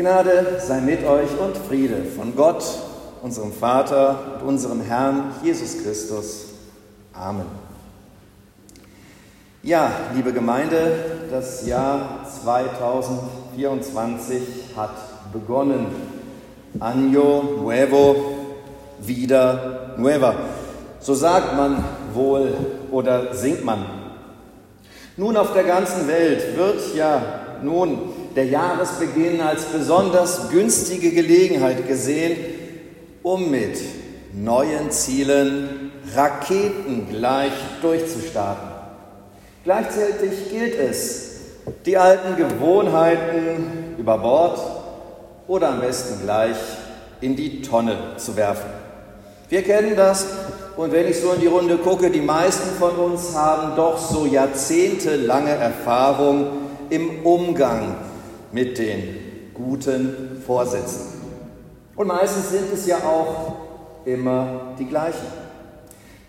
Gnade sei mit euch und Friede von Gott, unserem Vater und unserem Herrn Jesus Christus. Amen. Ja, liebe Gemeinde, das Jahr 2024 hat begonnen. Año Nuevo, wieder Nueva. So sagt man wohl oder singt man. Nun auf der ganzen Welt wird ja nun der Jahresbeginn als besonders günstige Gelegenheit gesehen, um mit neuen Zielen raketengleich durchzustarten. Gleichzeitig gilt es, die alten Gewohnheiten über Bord oder am besten gleich in die Tonne zu werfen. Wir kennen das und wenn ich so in die Runde gucke, die meisten von uns haben doch so jahrzehntelange Erfahrung im Umgang mit den guten Vorsätzen. Und meistens sind es ja auch immer die gleichen.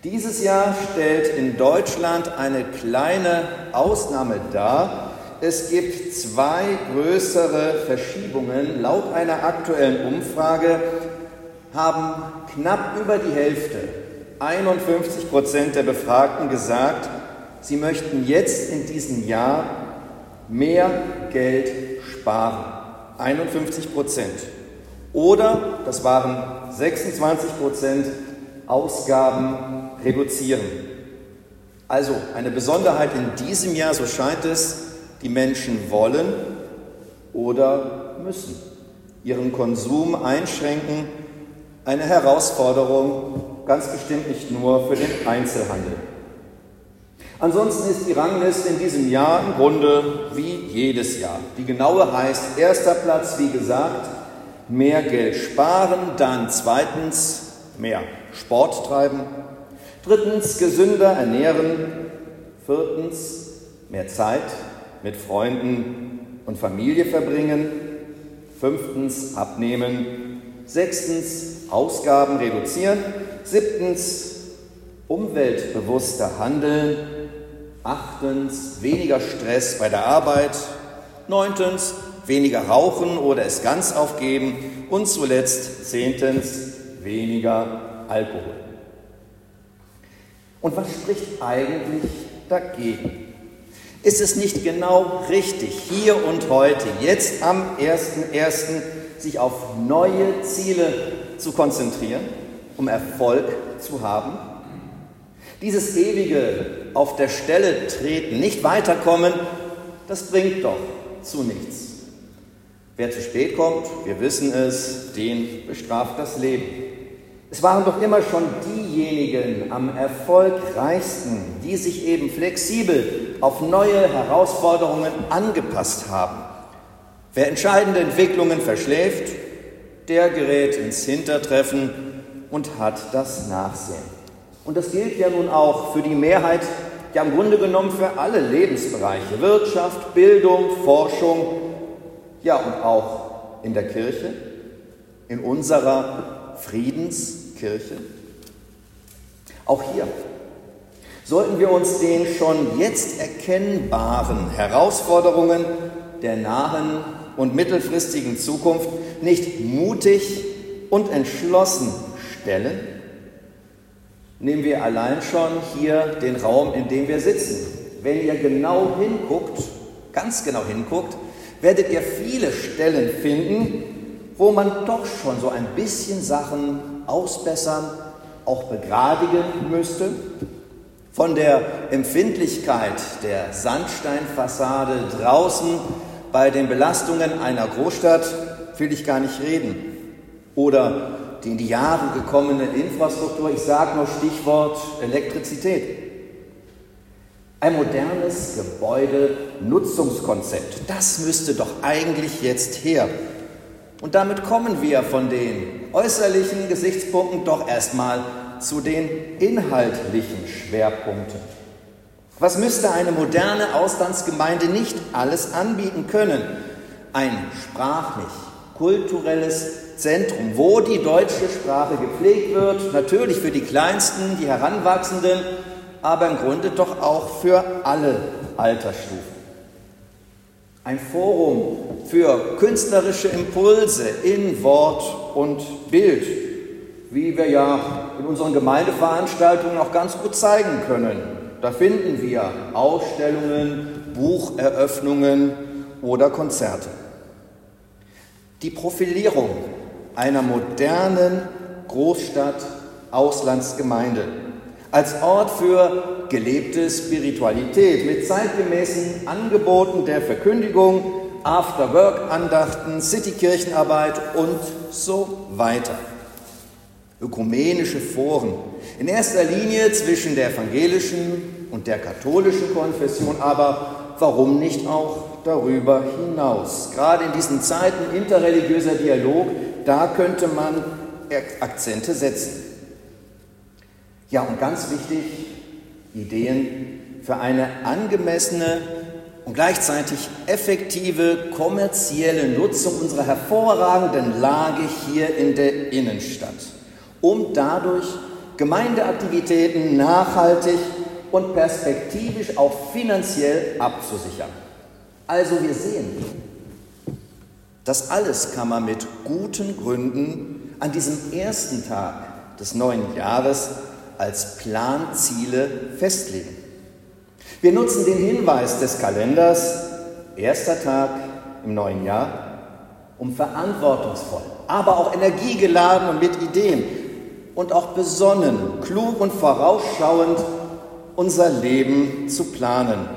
Dieses Jahr stellt in Deutschland eine kleine Ausnahme dar. Es gibt zwei größere Verschiebungen. Laut einer aktuellen Umfrage haben knapp über die Hälfte, 51 Prozent der Befragten gesagt, sie möchten jetzt in diesem Jahr mehr Geld sparen. 51 Prozent. Oder, das waren 26 Prozent, Ausgaben reduzieren. Also eine Besonderheit in diesem Jahr, so scheint es, die Menschen wollen oder müssen ihren Konsum einschränken. Eine Herausforderung, ganz bestimmt nicht nur für den Einzelhandel. Ansonsten ist die Rangliste in diesem Jahr im Grunde wie jedes Jahr. Die genaue heißt erster Platz, wie gesagt, mehr Geld sparen, dann zweitens mehr Sport treiben, drittens gesünder ernähren, viertens mehr Zeit mit Freunden und Familie verbringen, fünftens abnehmen, sechstens Ausgaben reduzieren, siebtens umweltbewusster handeln, Achtens, weniger Stress bei der Arbeit. Neuntens, weniger rauchen oder es ganz aufgeben. Und zuletzt, zehntens, weniger Alkohol. Und was spricht eigentlich dagegen? Ist es nicht genau richtig, hier und heute, jetzt am 1.1., sich auf neue Ziele zu konzentrieren, um Erfolg zu haben? Dieses ewige auf der Stelle treten, nicht weiterkommen, das bringt doch zu nichts. Wer zu spät kommt, wir wissen es, den bestraft das Leben. Es waren doch immer schon diejenigen am erfolgreichsten, die sich eben flexibel auf neue Herausforderungen angepasst haben. Wer entscheidende Entwicklungen verschläft, der gerät ins Hintertreffen und hat das Nachsehen. Und das gilt ja nun auch für die Mehrheit, ja im Grunde genommen für alle Lebensbereiche, Wirtschaft, Bildung, Forschung, ja und auch in der Kirche, in unserer Friedenskirche. Auch hier sollten wir uns den schon jetzt erkennbaren Herausforderungen der nahen und mittelfristigen Zukunft nicht mutig und entschlossen stellen nehmen wir allein schon hier den Raum, in dem wir sitzen. Wenn ihr genau hinguckt, ganz genau hinguckt, werdet ihr viele Stellen finden, wo man doch schon so ein bisschen Sachen ausbessern, auch begradigen müsste. Von der Empfindlichkeit der Sandsteinfassade draußen bei den Belastungen einer Großstadt will ich gar nicht reden. Oder die in die Jahre gekommene Infrastruktur. Ich sage nur Stichwort Elektrizität. Ein modernes Gebäudenutzungskonzept. Das müsste doch eigentlich jetzt her. Und damit kommen wir von den äußerlichen Gesichtspunkten doch erstmal zu den inhaltlichen Schwerpunkten. Was müsste eine moderne Auslandsgemeinde nicht alles anbieten können? Ein sprachlich, kulturelles Zentrum, wo die deutsche Sprache gepflegt wird, natürlich für die Kleinsten, die Heranwachsenden, aber im Grunde doch auch für alle Altersstufen. Ein Forum für künstlerische Impulse in Wort und Bild, wie wir ja in unseren Gemeindeveranstaltungen auch ganz gut zeigen können. Da finden wir Ausstellungen, Bucheröffnungen oder Konzerte. Die Profilierung einer modernen Großstadt-Auslandsgemeinde als Ort für gelebte Spiritualität mit zeitgemäßen Angeboten der Verkündigung, After-Work-Andachten, Citykirchenarbeit und so weiter. Ökumenische Foren, in erster Linie zwischen der evangelischen und der katholischen Konfession, aber warum nicht auch darüber hinaus? Gerade in diesen Zeiten interreligiöser Dialog, da könnte man Akzente setzen. Ja, und ganz wichtig, Ideen für eine angemessene und gleichzeitig effektive kommerzielle Nutzung unserer hervorragenden Lage hier in der Innenstadt, um dadurch Gemeindeaktivitäten nachhaltig und perspektivisch auch finanziell abzusichern. Also wir sehen, das alles kann man mit guten Gründen an diesem ersten Tag des neuen Jahres als Planziele festlegen. Wir nutzen den Hinweis des Kalenders, erster Tag im neuen Jahr, um verantwortungsvoll, aber auch energiegeladen und mit Ideen und auch besonnen, klug und vorausschauend unser Leben zu planen,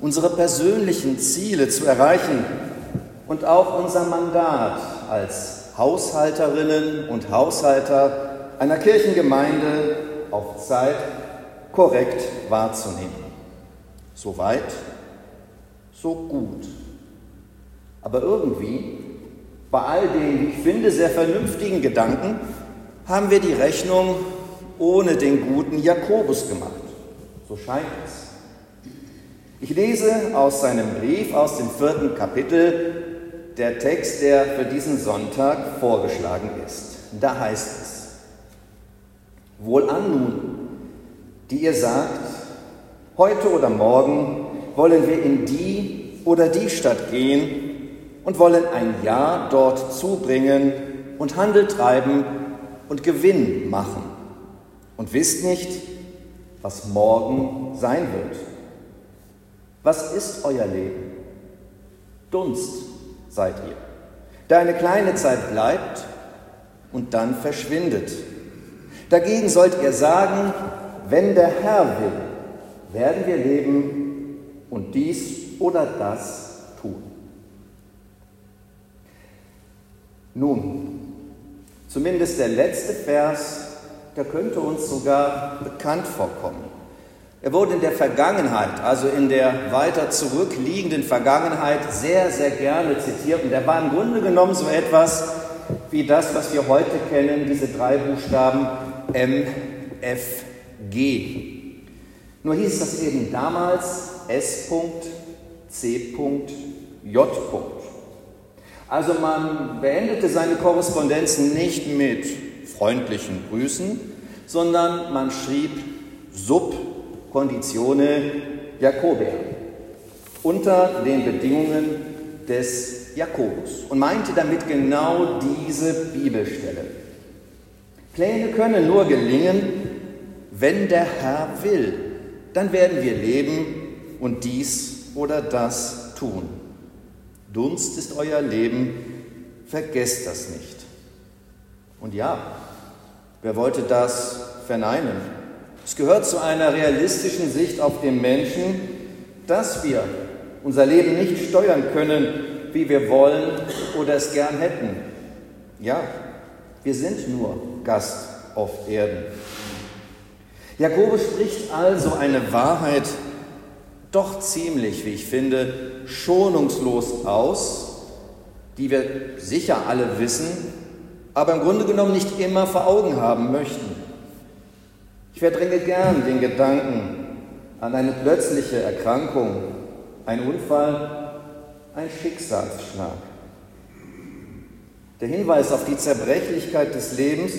unsere persönlichen Ziele zu erreichen und auch unser Mandat als Haushalterinnen und Haushalter einer Kirchengemeinde auf Zeit korrekt wahrzunehmen. So weit, so gut. Aber irgendwie, bei all den, wie ich finde, sehr vernünftigen Gedanken, haben wir die Rechnung ohne den guten Jakobus gemacht. So scheint es. Ich lese aus seinem Brief aus dem vierten Kapitel der Text, der für diesen Sonntag vorgeschlagen ist. Da heißt es, Wohlan nun, die ihr sagt, heute oder morgen wollen wir in die oder die Stadt gehen und wollen ein Jahr dort zubringen und Handel treiben und Gewinn machen und wisst nicht, was morgen sein wird. Was ist euer Leben? Dunst seid ihr, der eine kleine Zeit bleibt und dann verschwindet. Dagegen sollt ihr sagen, wenn der Herr will, werden wir leben und dies oder das tun. Nun, zumindest der letzte Vers, der könnte uns sogar bekannt vorkommen. Er wurde in der Vergangenheit, also in der weiter zurückliegenden Vergangenheit, sehr, sehr gerne zitiert. Und er war im Grunde genommen so etwas wie das, was wir heute kennen, diese drei Buchstaben MFG. Nur hieß das eben damals S.C.J. Also man beendete seine Korrespondenz nicht mit freundlichen Grüßen, sondern man schrieb Sub Conditione Jacobea unter den Bedingungen des Jakobus und meinte damit genau diese Bibelstelle. Pläne können nur gelingen, wenn der Herr will. Dann werden wir leben und dies oder das tun. Dunst ist euer Leben, vergesst das nicht. Und ja, wer wollte das verneinen? Es gehört zu einer realistischen Sicht auf den Menschen, dass wir unser Leben nicht steuern können, wie wir wollen oder es gern hätten. Ja, wir sind nur Gast auf Erden. Jakobus spricht also eine Wahrheit doch ziemlich, wie ich finde, schonungslos aus, die wir sicher alle wissen, aber im Grunde genommen nicht immer vor Augen haben möchten. Verdränge gern den Gedanken an eine plötzliche Erkrankung, ein Unfall, ein Schicksalsschlag. Der Hinweis auf die Zerbrechlichkeit des Lebens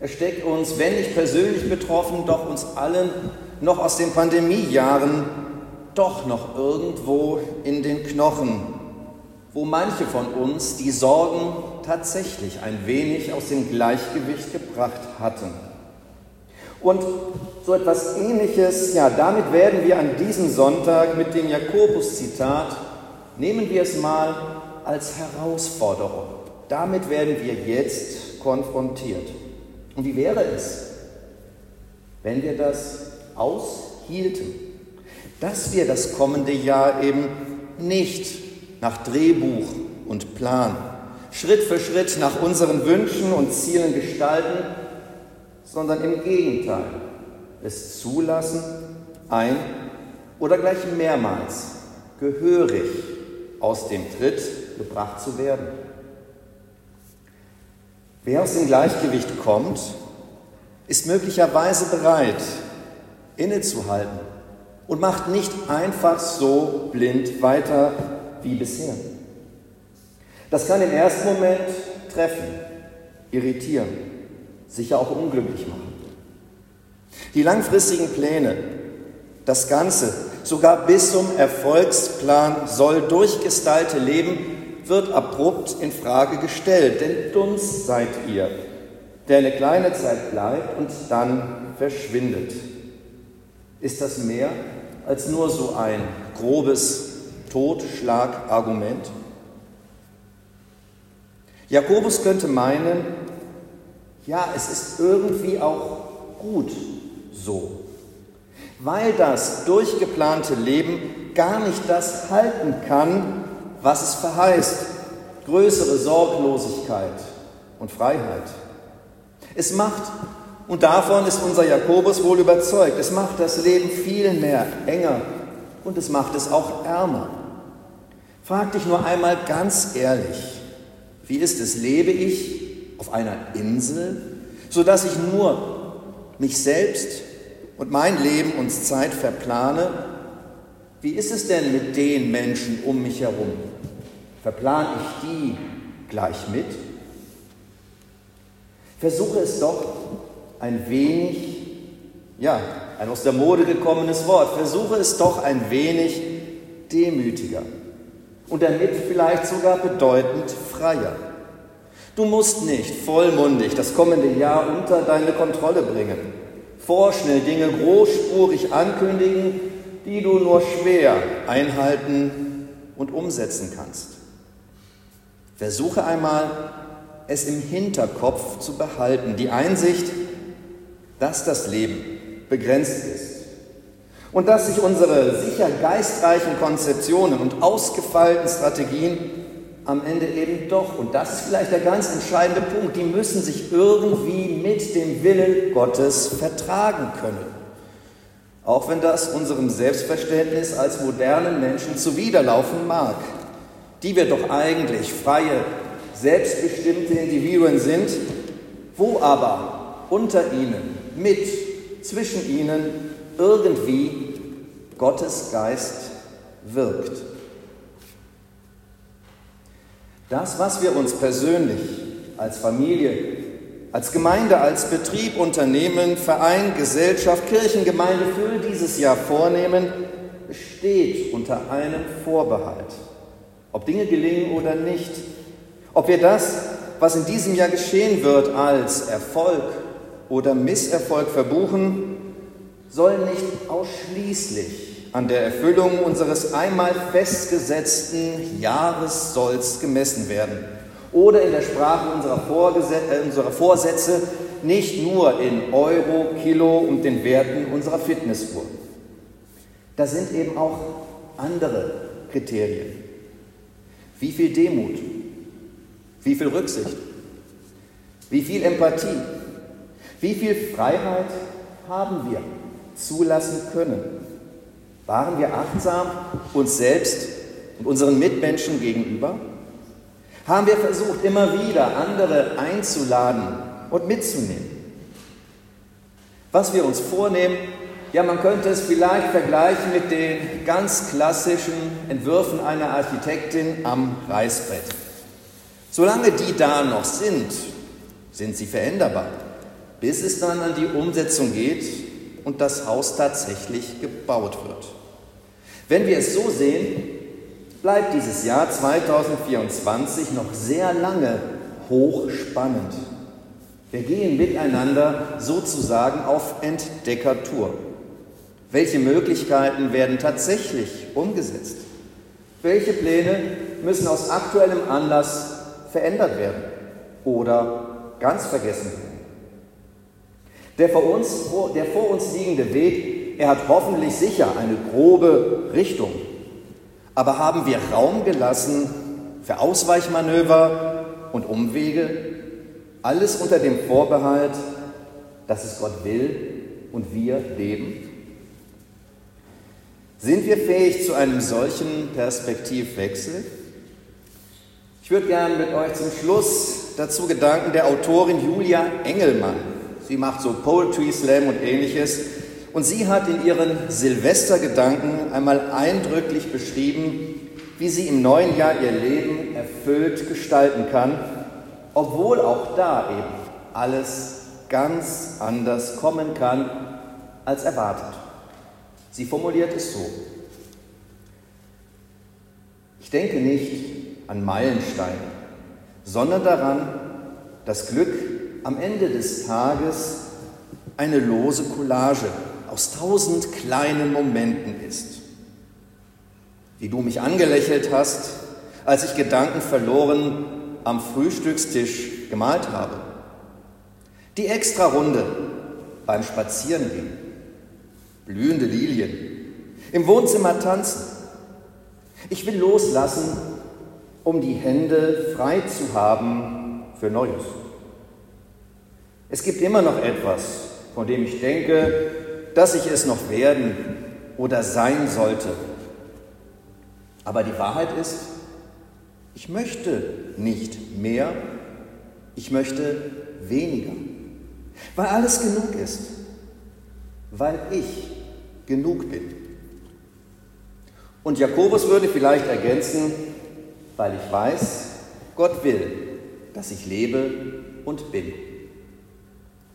ersteckt uns, wenn nicht persönlich betroffen, doch uns allen noch aus den Pandemiejahren doch noch irgendwo in den Knochen, wo manche von uns die Sorgen tatsächlich ein wenig aus dem Gleichgewicht gebracht hatten. Und so etwas Ähnliches, ja, damit werden wir an diesem Sonntag mit dem Jakobus-Zitat, nehmen wir es mal als Herausforderung. Damit werden wir jetzt konfrontiert. Und wie wäre es, wenn wir das aushielten, dass wir das kommende Jahr eben nicht nach Drehbuch und Plan, Schritt für Schritt nach unseren Wünschen und Zielen gestalten, sondern im Gegenteil es zulassen, ein oder gleich mehrmals gehörig aus dem Tritt gebracht zu werden. Wer aus dem Gleichgewicht kommt, ist möglicherweise bereit, innezuhalten und macht nicht einfach so blind weiter wie bisher. Das kann im ersten Moment treffen, irritieren, sicher auch unglücklich machen. Die langfristigen Pläne, das Ganze, sogar bis zum Erfolgsplan soll durchgestylte Leben, wird abrupt in Frage gestellt, denn Dunst seid ihr, der eine kleine Zeit bleibt und dann verschwindet. Ist das mehr als nur so ein grobes Totschlagargument? Jakobus könnte meinen, ja, es ist irgendwie auch gut so, weil das durchgeplante Leben gar nicht das halten kann, was es verheißt, größere Sorglosigkeit und Freiheit. Es macht, und davon ist unser Jakobus wohl überzeugt, es macht das Leben viel mehr enger und es macht es auch ärmer. Frag dich nur einmal ganz ehrlich, wie ist es, lebe ich auf einer Insel, sodass ich nur mich selbst und mein Leben und Zeit verplane? Wie ist es denn mit den Menschen um mich herum? Verplane ich die gleich mit? Versuche es doch ein wenig, ja, ein aus der Mode gekommenes Wort, versuche es doch ein wenig demütiger und damit vielleicht sogar bedeutend freier. Du musst nicht vollmundig das kommende Jahr unter deine Kontrolle bringen, vorschnell Dinge großspurig ankündigen, die du nur schwer einhalten und umsetzen kannst. Versuche einmal, es im Hinterkopf zu behalten, die Einsicht, dass das Leben begrenzt ist und dass sich unsere sicher geistreichen Konzeptionen und ausgefeilten Strategien am Ende eben doch, und das ist vielleicht der ganz entscheidende Punkt, die müssen sich irgendwie mit dem Willen Gottes vertragen können. Auch wenn das unserem Selbstverständnis als modernen Menschen zuwiderlaufen mag, die wir doch eigentlich freie, selbstbestimmte Individuen sind, wo aber unter ihnen, mit, zwischen ihnen irgendwie Gottes Geist wirkt. Das, was wir uns persönlich als Familie, als Gemeinde, als Betrieb, Unternehmen, Verein, Gesellschaft, Kirchengemeinde für dieses Jahr vornehmen, steht unter einem Vorbehalt. Ob Dinge gelingen oder nicht, ob wir das, was in diesem Jahr geschehen wird, als Erfolg oder Misserfolg verbuchen, soll nicht ausschließlich an der Erfüllung unseres einmal festgesetzten Jahressolls gemessen werden. Oder in der Sprache unserer, äh, unserer Vorsätze nicht nur in Euro, Kilo und den Werten unserer Fitnessuhr. Da sind eben auch andere Kriterien. Wie viel Demut? Wie viel Rücksicht? Wie viel Empathie? Wie viel Freiheit haben wir zulassen können? Waren wir achtsam uns selbst und unseren Mitmenschen gegenüber? Haben wir versucht, immer wieder andere einzuladen und mitzunehmen? Was wir uns vornehmen, ja, man könnte es vielleicht vergleichen mit den ganz klassischen Entwürfen einer Architektin am Reißbrett. Solange die da noch sind, sind sie veränderbar, bis es dann an die Umsetzung geht und das Haus tatsächlich gebaut wird. Wenn wir es so sehen, bleibt dieses Jahr 2024 noch sehr lange hochspannend. Wir gehen miteinander sozusagen auf Entdeckertour. Welche Möglichkeiten werden tatsächlich umgesetzt? Welche Pläne müssen aus aktuellem Anlass verändert werden oder ganz vergessen werden? Der vor uns, der vor uns liegende Weg, er hat hoffentlich sicher eine grobe Richtung. Aber haben wir Raum gelassen für Ausweichmanöver und Umwege? Alles unter dem Vorbehalt, dass es Gott will und wir leben? Sind wir fähig zu einem solchen Perspektivwechsel? Ich würde gerne mit euch zum Schluss dazu Gedanken der Autorin Julia Engelmann. Sie macht so Poetry Slam und ähnliches. Und sie hat in ihren Silvestergedanken einmal eindrücklich beschrieben, wie sie im neuen Jahr ihr Leben erfüllt gestalten kann, obwohl auch da eben alles ganz anders kommen kann als erwartet. Sie formuliert es so. Ich denke nicht an Meilensteine, sondern daran, dass Glück am Ende des Tages eine lose Collage aus tausend kleinen Momenten ist. Wie du mich angelächelt hast, als ich Gedanken verloren am Frühstückstisch gemalt habe. Die extra Runde beim Spazierengehen blühende Lilien, im Wohnzimmer tanzen. Ich will loslassen, um die Hände frei zu haben für Neues. Es gibt immer noch etwas, von dem ich denke, dass ich es noch werden oder sein sollte. Aber die Wahrheit ist, ich möchte nicht mehr, ich möchte weniger, weil alles genug ist, weil ich genug bin. Und Jakobus würde vielleicht ergänzen, weil ich weiß, Gott will, dass ich lebe und bin.